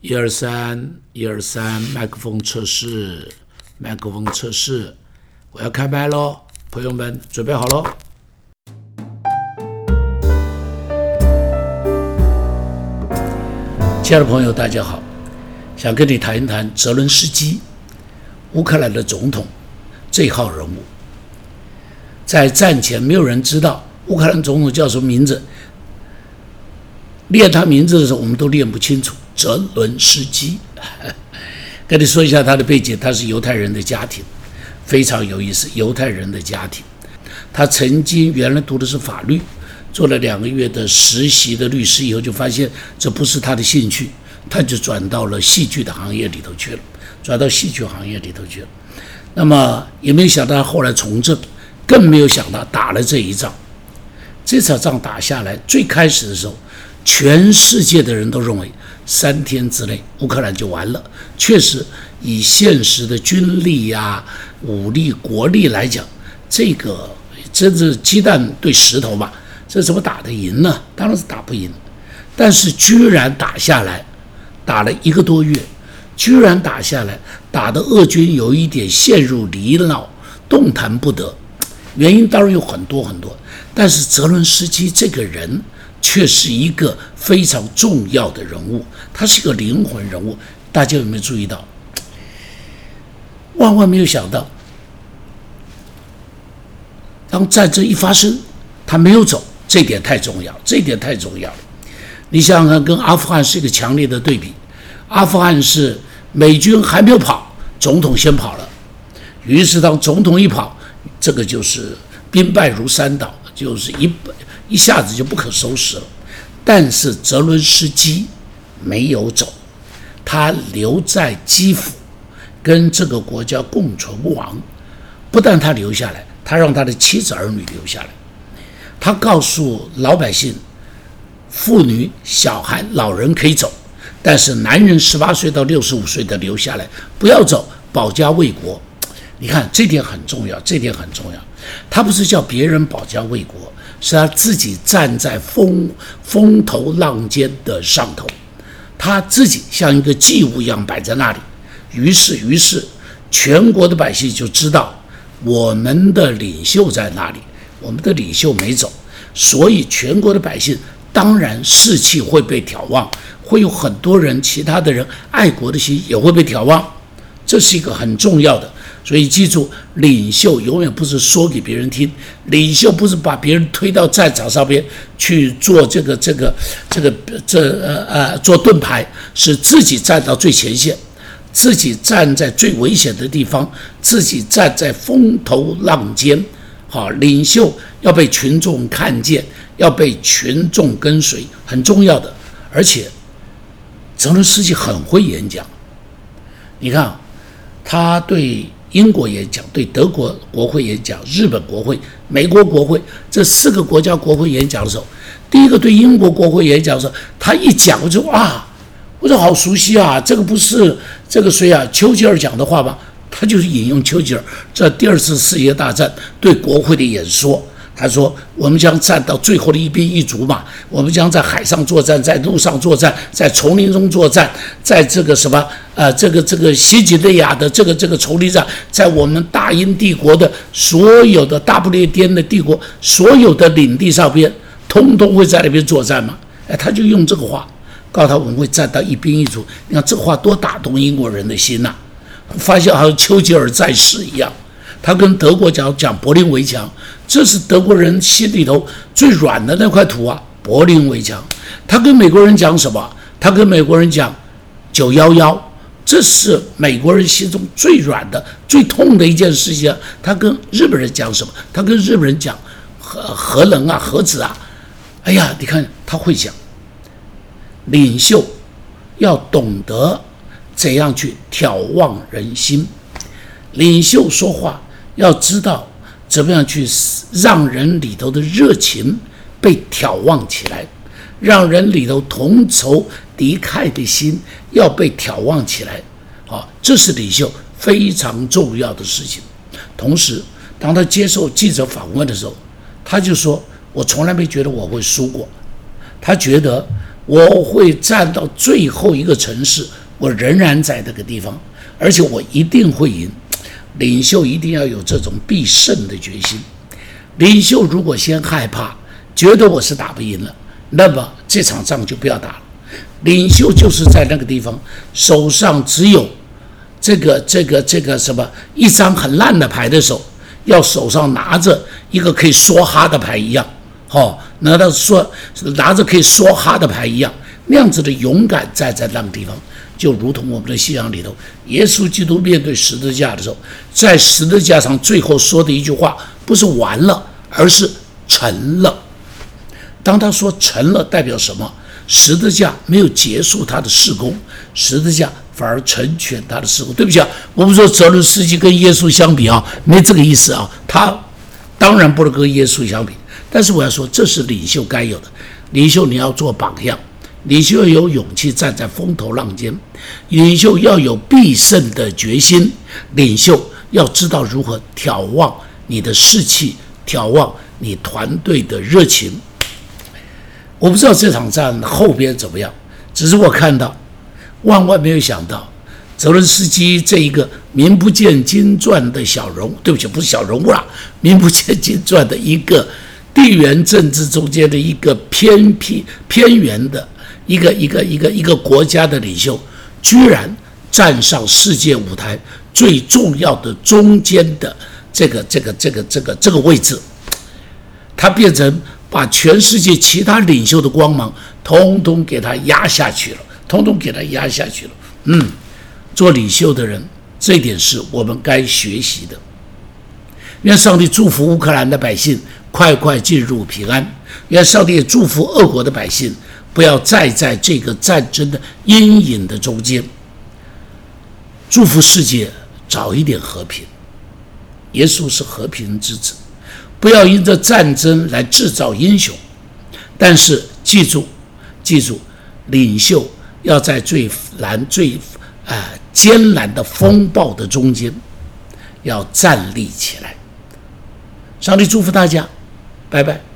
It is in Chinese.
一二三，一二三，麦克风测试，麦克风测试，我要开麦喽，朋友们准备好喽。亲爱的朋友，大家好，想跟你谈一谈泽伦斯基，乌克兰的总统这号人物。在战前，没有人知道乌克兰总统叫什么名字。念他名字的时候，我们都念不清楚。泽伦斯基，跟你说一下他的背景，他是犹太人的家庭，非常有意思。犹太人的家庭，他曾经原来读的是法律，做了两个月的实习的律师以后，就发现这不是他的兴趣，他就转到了戏剧的行业里头去了，转到戏剧行业里头去了。那么也没有想到后来从政，更没有想到打了这一仗。这场仗打下来，最开始的时候。全世界的人都认为三天之内乌克兰就完了。确实，以现实的军力呀、武力、国力来讲，这个真是鸡蛋对石头嘛，这怎么打得赢呢？当然是打不赢。但是居然打下来，打了一个多月，居然打下来，打的俄军有一点陷入泥淖，动弹不得。原因当然有很多很多，但是泽伦斯基这个人。却是一个非常重要的人物，他是一个灵魂人物。大家有没有注意到？万万没有想到，当战争一发生，他没有走，这点太重要，这点太重要了。你想想看，跟阿富汗是一个强烈的对比。阿富汗是美军还没有跑，总统先跑了，于是当总统一跑，这个就是兵败如山倒，就是一。一下子就不可收拾了，但是泽伦斯基没有走，他留在基辅，跟这个国家共存亡。不但他留下来，他让他的妻子儿女留下来。他告诉老百姓，妇女、小孩、老人可以走，但是男人十八岁到六十五岁的留下来，不要走，保家卫国。你看这点很重要，这点很重要。他不是叫别人保家卫国。是他自己站在风风头浪尖的上头，他自己像一个祭物一样摆在那里。于是，于是全国的百姓就知道我们的领袖在那里，我们的领袖没走，所以全国的百姓当然士气会被挑旺，会有很多人，其他的人爱国的心也会被挑旺，这是一个很重要的。所以记住，领袖永远不是说给别人听，领袖不是把别人推到战场上边去做这个这个这个这呃呃做盾牌，是自己站到最前线，自己站在最危险的地方，自己站在风头浪尖。好，领袖要被群众看见，要被群众跟随，很重要的。而且，泽伦斯基很会演讲，你看，他对。英国演讲，对德国国会演讲，日本国会、美国国会这四个国家国会演讲的时候，第一个对英国国会演讲的时候，他一讲我就啊，我说好熟悉啊，这个不是这个谁啊，丘吉尔讲的话吧？他就是引用丘吉尔在第二次世界大战对国会的演说。他说：“我们将战到最后的一兵一卒嘛，我们将在海上作战，在路上作战，在丛林中作战，在这个什么呃，这个这个西吉内亚的这个这个丛林上，在我们大英帝国的所有的大不列颠的帝国所有的领地上边，通通会在那边作战嘛？哎，他就用这个话告诉他我们会战到一兵一卒。你看这话多打动英国人的心呐！发现好像丘吉尔在世一样。”他跟德国讲讲柏林围墙，这是德国人心里头最软的那块土啊！柏林围墙。他跟美国人讲什么？他跟美国人讲九幺幺，这是美国人心中最软的、最痛的一件事情。他跟日本人讲什么？他跟日本人讲核核能啊、核子啊。哎呀，你看他会讲，领袖要懂得怎样去眺望人心，领袖说话。要知道怎么样去让人里头的热情被挑旺起来，让人里头同仇敌忾的心要被挑旺起来，啊，这是领袖非常重要的事情。同时，当他接受记者访问的时候，他就说：“我从来没觉得我会输过。”他觉得我会站到最后一个城市，我仍然在那个地方，而且我一定会赢。领袖一定要有这种必胜的决心。领袖如果先害怕，觉得我是打不赢了，那么这场仗就不要打了。领袖就是在那个地方，手上只有这个、这个、这个什么一张很烂的牌的手，要手上拿着一个可以说哈的牌一样，好，拿到说拿着可以说哈的牌一样，那样子的勇敢站在那个地方。就如同我们的信仰里头，耶稣基督面对十字架的时候，在十字架上最后说的一句话，不是完了，而是成了。当他说成了，代表什么？十字架没有结束他的事工，十字架反而成全他的事工。对不起啊，我们说泽伦斯基跟耶稣相比啊，没这个意思啊。他当然不能跟耶稣相比，但是我要说，这是领袖该有的。领袖你要做榜样。领袖要有勇气站在风头浪尖，领袖要有必胜的决心，领袖要知道如何眺望你的士气，眺望你团队的热情。我不知道这场战后边怎么样，只是我看到，万万没有想到，泽伦斯基这一个名不见经传的小人物，对不起，不是小人物啦，名不见经传的一个地缘政治中间的一个偏僻偏远的。一个一个一个一个国家的领袖，居然站上世界舞台最重要的中间的这个这个这个这个这个位置，他变成把全世界其他领袖的光芒通通给他压下去了，通通给他压下去了。嗯，做领袖的人，这点是我们该学习的。愿上帝祝福乌克兰的百姓快快进入平安，愿上帝也祝福俄国的百姓。不要再在这个战争的阴影的中间。祝福世界早一点和平。耶稣是和平之子，不要因着战争来制造英雄。但是记住，记住，领袖要在最难、最啊艰难的风暴的中间，要站立起来。上帝祝福大家，拜拜。